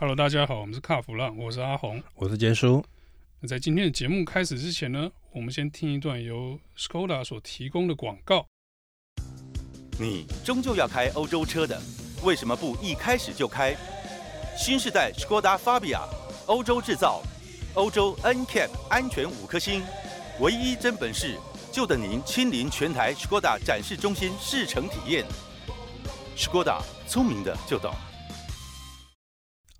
Hello，大家好，我们是卡弗浪，我是阿红，我是杰叔。那在今天的节目开始之前呢，我们先听一段由 Skoda 所提供的广告。你终究要开欧洲车的，为什么不一开始就开新时代 Skoda Fabia？欧洲制造，欧洲 NCAP 安全五颗星，唯一真本事，就等您亲临全台 Skoda 展示中心试乘体验。Skoda，聪明的就懂。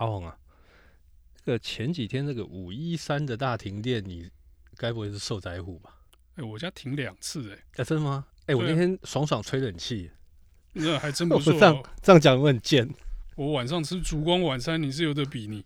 阿红啊，这个前几天那个五一三的大停电，你该不会是受灾户吧？哎、欸，我家停两次哎、欸，啊，真的吗？哎、欸，我那天爽爽吹冷气，那还真不错、哦。这样这样讲我很贱。我晚上吃烛光晚餐，你是有的比你。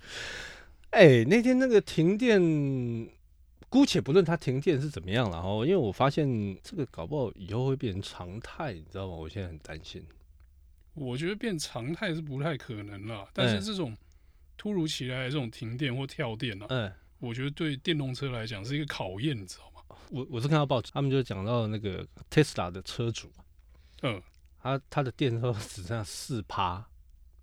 哎、欸，那天那个停电，姑且不论它停电是怎么样了哦，因为我发现这个搞不好以后会变成常态，你知道吗？我现在很担心。我觉得变常态是不太可能了，但是这种突如其来的这种停电或跳电呢、啊，嗯，我觉得对电动车来讲是一个考验，你知道吗？我我是看到报纸，他们就讲到那个 Tesla 的车主，嗯，他他的电车只剩下四趴，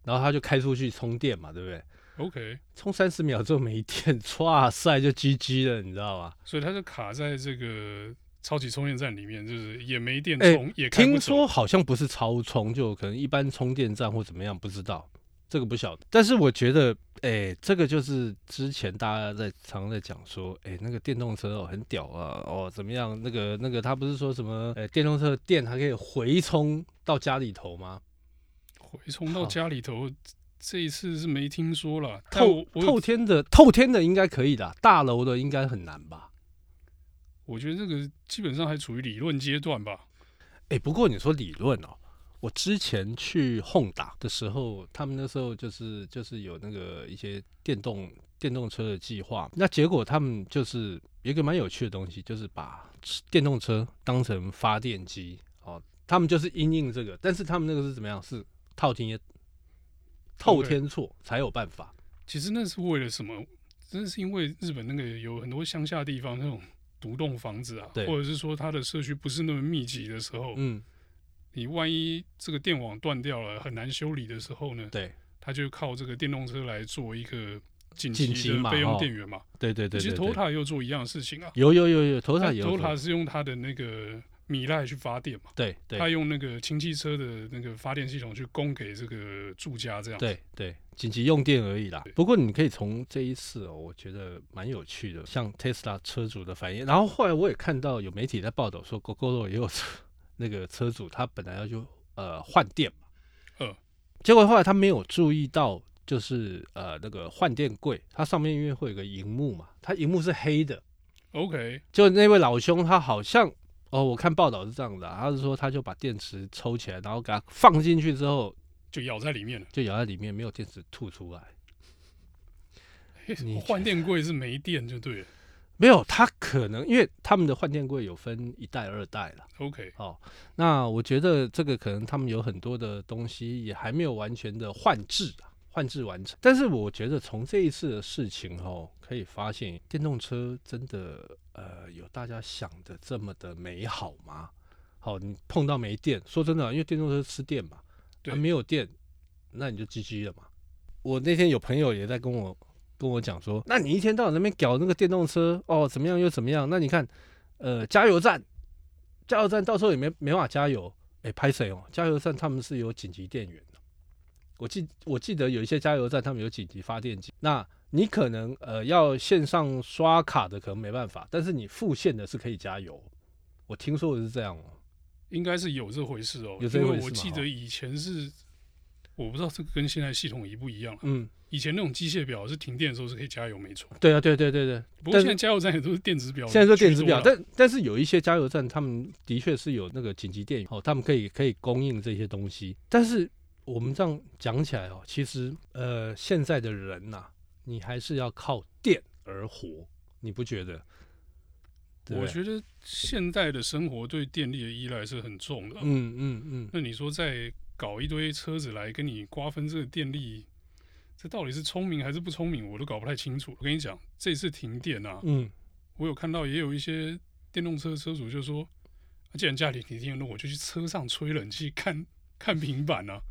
然后他就开出去充电嘛，对不对？OK，充三十秒之后没电，哇塞，就 GG 了，你知道吧？所以他就卡在这个。超级充电站里面就是也没电充，欸、也听说好像不是超充，就可能一般充电站或怎么样，不知道这个不晓得。但是我觉得，哎、欸，这个就是之前大家在常常在讲说，哎、欸，那个电动车哦很屌啊，哦怎么样？那个那个他不是说什么，哎、欸，电动车的电还可以回充到家里头吗？回充到家里头，这一次是没听说了。透透天的透天的应该可以的，大楼的应该很难吧？我觉得这个基本上还处于理论阶段吧。哎、欸，不过你说理论哦，我之前去 Honda 的时候，他们那时候就是就是有那个一些电动电动车的计划。那结果他们就是一个蛮有趣的东西，就是把电动车当成发电机哦。他们就是因应这个，但是他们那个是怎么样？是套天透天错才有办法。其实那是为了什么？真的是因为日本那个有很多乡下地方那种。独栋房子啊，或者是说它的社区不是那么密集的时候，嗯，你万一这个电网断掉了，很难修理的时候呢，对，它就靠这个电动车来做一个紧急的备用电源嘛，对对对。其实 Toyota 又做一样的事情啊，有有有有，Toyota 有，Toyota 是用它的那个。米莱去发电嘛？对，对，他用那个氢气车的那个发电系统去供给这个住家，这样。对对，紧急用电而已啦。不过你可以从这一次哦，我觉得蛮有趣的，像 Tesla 车主的反应。然后后来我也看到有媒体在报道说，Gogoro 也有车那个车主，他本来要就呃换电嘛，嗯，结果后来他没有注意到，就是呃那个换电柜，它上面因为会有个荧幕嘛，它荧幕是黑的。OK，就那位老兄他好像。哦，我看报道是这样的，啊，他是说他就把电池抽起来，然后给它放进去之后，就咬在里面了，就咬在里面，没有电池吐出来。你换电柜是没电就对了，没有，他可能因为他们的换电柜有分一代、二代了。OK，哦，那我觉得这个可能他们有很多的东西也还没有完全的换置啊。换置完成，但是我觉得从这一次的事情哦，可以发现电动车真的呃有大家想的这么的美好吗？好，你碰到没电，说真的，因为电动车吃电嘛，对，没有电，那你就 GG 了嘛。我那天有朋友也在跟我跟我讲说，那你一天到晚那边搞那个电动车哦，怎么样又怎么样？那你看，呃，加油站，加油站到时候也没没法加油，哎，拍谁哦？加油站他们是有紧急电源。我记我记得有一些加油站，他们有紧急发电机。那你可能呃要线上刷卡的，可能没办法，但是你付现的是可以加油。我听说的是这样哦，应该是有这回事哦。有这回事？因为我记得以前是，我不知道这个跟现在系统一不一样。嗯，以前那种机械表是停电的时候是可以加油，没错。对啊，对对对对。不过现在加油站也都是电子表。现在是电子表，但但是有一些加油站，他们的确是有那个紧急电源哦，他们可以可以供应这些东西，但是。我们这样讲起来哦，其实呃，现在的人呐、啊，你还是要靠电而活，你不觉得？我觉得现代的生活对电力的依赖是很重的。嗯嗯嗯。嗯，那你说再搞一堆车子来跟你瓜分这个电力，这到底是聪明还是不聪明？我都搞不太清楚。我跟你讲，这次停电啊，嗯，我有看到也有一些电动车车主就说，既然家里停电，那我就去车上吹冷气，看看平板啊。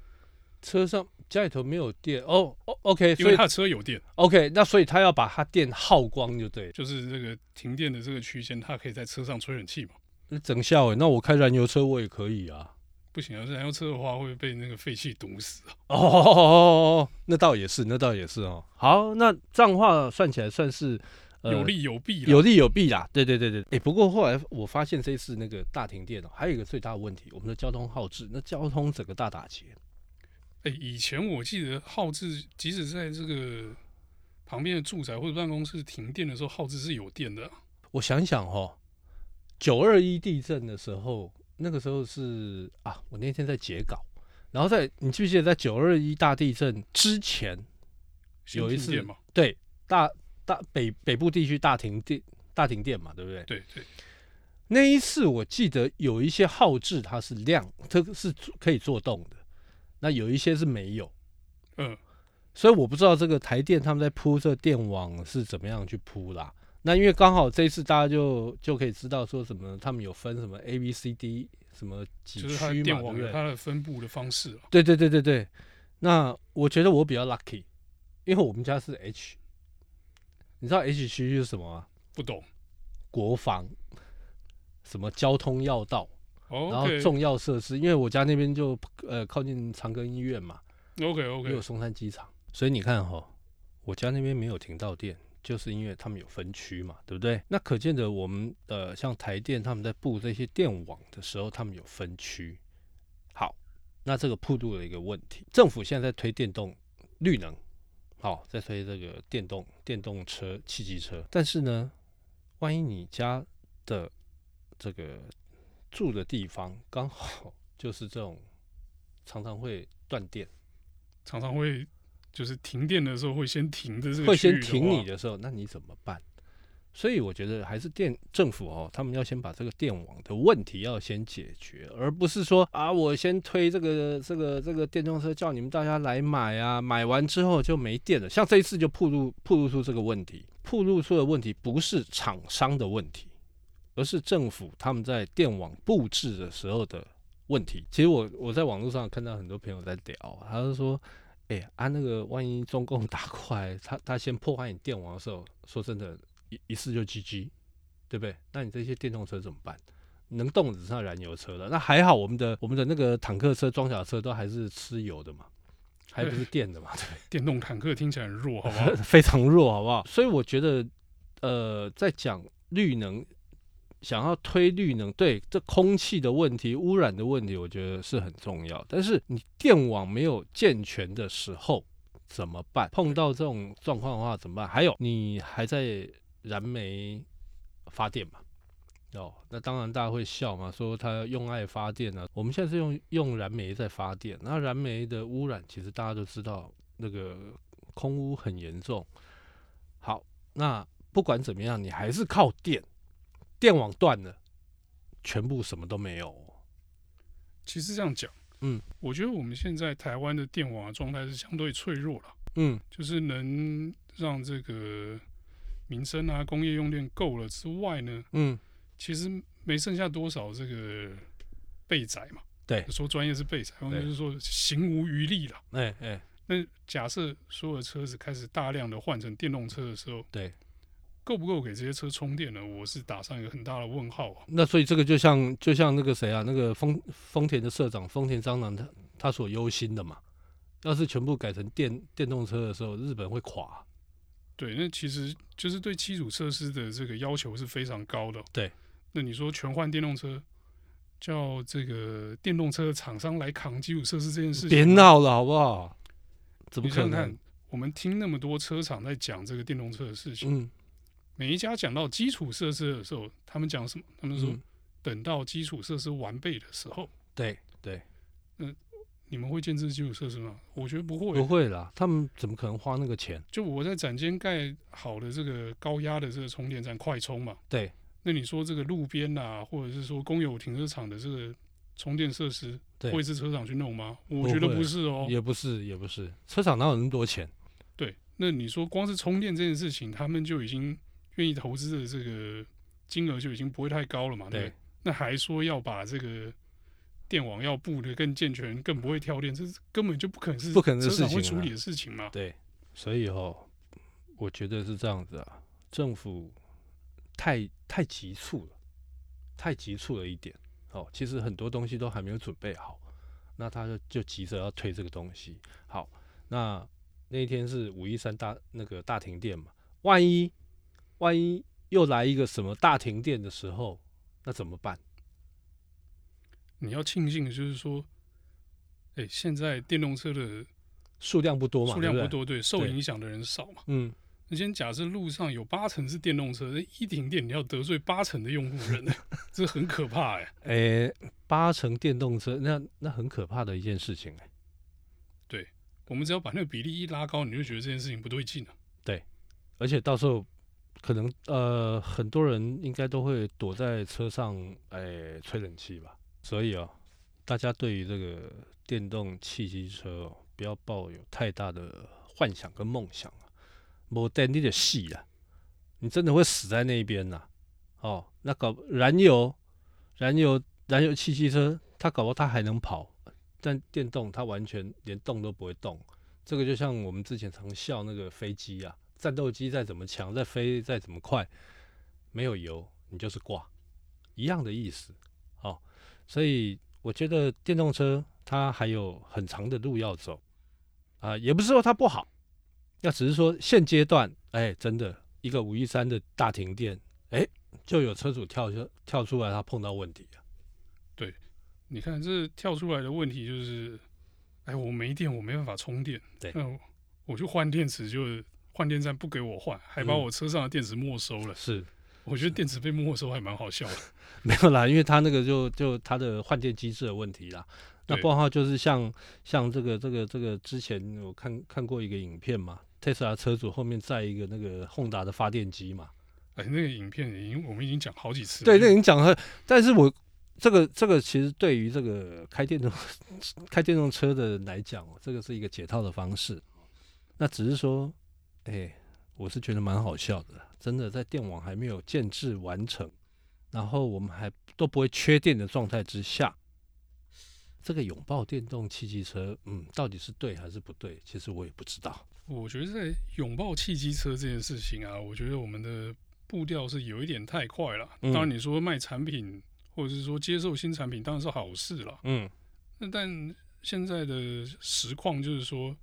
车上家里头没有电哦，OK，因为他车有电，OK，那所以他要把他电耗光就对，就是这个停电的这个区间，他可以在车上吹冷气嘛。那整下哎，那我开燃油车我也可以啊。不行啊，燃油车的话会被那个废气毒死啊。哦，哦，哦，哦，那倒也是，那倒也是哦。好，那这样的话算起来算是。呃、有利有弊，有利有弊啦。对对对对，哎、欸，不过后来我发现这一次那个大停电哦，还有一个最大的问题，我们的交通耗制，那交通整个大打劫。哎、欸，以前我记得号志，即使在这个旁边的住宅或者办公室停电的时候，号志是有电的。我想想哦，九二一地震的时候，那个时候是啊，我那天在截稿，然后在你记不记得在九二一大地震之前有一次对大。大北北部地区大停电，大停电嘛，对不对？对对。那一次我记得有一些号志它是亮，它是可以做动的，那有一些是没有。嗯。所以我不知道这个台电他们在铺这电网是怎么样去铺啦。那因为刚好这一次大家就就可以知道说什么，他们有分什么 A、B、C、D 什么几区嘛，就是电网有它的分布的方式。对对对对对。那我觉得我比较 lucky，因为我们家是 H。你知道 H 区是什么吗？不懂。国防，什么交通要道.然后重要设施，因为我家那边就呃靠近长庚医院嘛，OK OK，也有松山机场，所以你看哈，我家那边没有停到电，就是因为他们有分区嘛，对不对？那可见的我们呃像台电他们在布这些电网的时候，他们有分区。好，那这个铺路的一个问题，政府现在在推电动绿能。好，在推这个电动电动车、汽机车，但是呢，万一你家的这个住的地方刚好就是这种常常会断电，常常会就是停电的时候会先停的这个会先停你的时候，那你怎么办？所以我觉得还是电政府哦，他们要先把这个电网的问题要先解决，而不是说啊，我先推这个这个这个电动车，叫你们大家来买啊，买完之后就没电了。像这一次就暴露暴露出这个问题，暴露出的问题不是厂商的问题，而是政府他们在电网布置的时候的问题。其实我我在网络上看到很多朋友在聊，他就说，哎、欸，啊那个万一中共打过来，他他先破坏你电网的时候，说真的。一一试就 GG，对不对？那你这些电动车怎么办？能动只剩燃油车了。那还好，我们的我们的那个坦克车、装甲车都还是吃油的嘛，还不是电的嘛？对，电动坦克听起来很弱，好不好？非常弱，好不好？所以我觉得，呃，在讲绿能，想要推绿能，对这空气的问题、污染的问题，我觉得是很重要。但是你电网没有健全的时候怎么办？碰到这种状况的话怎么办？还有，你还在。燃煤发电嘛，哦，那当然大家会笑嘛，说他用爱发电呢、啊。我们现在是用用燃煤在发电，那燃煤的污染其实大家都知道，那个空污很严重。好，那不管怎么样，你还是靠电，电网断了，全部什么都没有。其实这样讲，嗯，我觉得我们现在台湾的电网的状态是相对脆弱了，嗯，就是能让这个。民生啊，工业用电够了之外呢，嗯，其实没剩下多少这个备载嘛。对，说专业是备载，或者是说行无余力了。哎哎，那假设所有的车子开始大量的换成电动车的时候，对，够不够给这些车充电呢？我是打上一个很大的问号啊。那所以这个就像就像那个谁啊，那个丰丰田的社长丰田章男他他所忧心的嘛，要是全部改成电电动车的时候，日本会垮。对，那其实就是对基础设施的这个要求是非常高的。对，那你说全换电动车，叫这个电动车厂商来扛基础设施这件事情，别闹了好不好？怎么可能？你想想看，我们听那么多车厂在讲这个电动车的事情，嗯，每一家讲到基础设施的时候，他们讲什么？他们说等到基础设施完备的时候，对对，嗯。你们会建设基础设施吗？我觉得不会，不会啦。他们怎么可能花那个钱？就我在展间盖好的这个高压的这个充电站，快充嘛。对。那你说这个路边呐、啊，或者是说公有停车场的这个充电设施，会是车厂去弄吗？我觉得不是哦。也不是，也不是。车厂哪有那么多钱？对。那你说光是充电这件事情，他们就已经愿意投资的这个金额就已经不会太高了嘛？对。那还说要把这个。电网要布的更健全，更不会跳电，这是根本就不可能是不可能的事情会处理的事情嘛。对，所以哦，我觉得是这样子啊，政府太太急促了，太急促了一点。哦，其实很多东西都还没有准备好，那他就就急着要推这个东西。好，那那一天是五一三大那个大停电嘛，万一万一又来一个什么大停电的时候，那怎么办？你要庆幸的就是说，哎、欸，现在电动车的数量不多嘛，数量不多，对，受影响的人少嘛。嗯，那先假设路上有八成是电动车，一停电你要得罪八成的用户人，这很可怕哎、欸。哎、欸，八成电动车，那那很可怕的一件事情哎、欸。对，我们只要把那个比例一拉高，你就觉得这件事情不对劲了。对，而且到时候可能呃，很多人应该都会躲在车上哎、吹冷气吧。所以啊，大家对于这个电动汽机车哦，不要抱有太大的幻想跟梦想啊。没电你的死啊，你真的会死在那边呐。哦，那搞燃油、燃油、燃油汽机车，它搞不好它还能跑，但电动它完全连动都不会动。这个就像我们之前常笑那个飞机啊，战斗机再怎么强，再飞再怎么快，没有油你就是挂，一样的意思。哦。所以我觉得电动车它还有很长的路要走，啊，也不是说它不好，那只是说现阶段，哎，真的一个五一三的大停电，哎，就有车主跳出跳出来，他碰到问题了。对，你看这跳出来的问题就是，哎，我没电，我没办法充电，对，那我就换电池，就换电站不给我换，还把我车上的电池没收了。嗯、是。我觉得电池被没收还蛮好笑的，没有啦，因为他那个就就他的换电机制的问题啦。那包括就是像像这个这个这个之前我看看过一个影片嘛，特斯拉车主后面载一个那个宏达的发电机嘛。哎，那个影片已经我们已经讲好几次了。对，那已经讲了。但是我这个这个其实对于这个开电动 开电动车的人来讲，这个是一个解套的方式。那只是说，哎。我是觉得蛮好笑的，真的在电网还没有建制完成，然后我们还都不会缺电的状态之下，这个拥抱电动汽机车，嗯，到底是对还是不对？其实我也不知道。我觉得在拥抱汽机车这件事情啊，我觉得我们的步调是有一点太快了。当然你说卖产品或者是说接受新产品，当然是好事了。嗯，那但现在的实况就是说。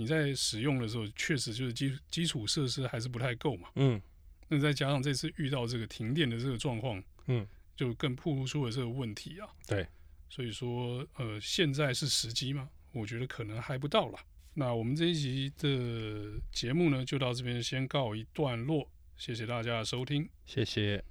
你在使用的时候，确实就是基基础设施还是不太够嘛。嗯，那再加上这次遇到这个停电的这个状况，嗯，就更暴露出了这个问题啊。对，所以说，呃，现在是时机吗？我觉得可能还不到了。那我们这一集的节目呢，就到这边先告一段落。谢谢大家的收听，谢谢。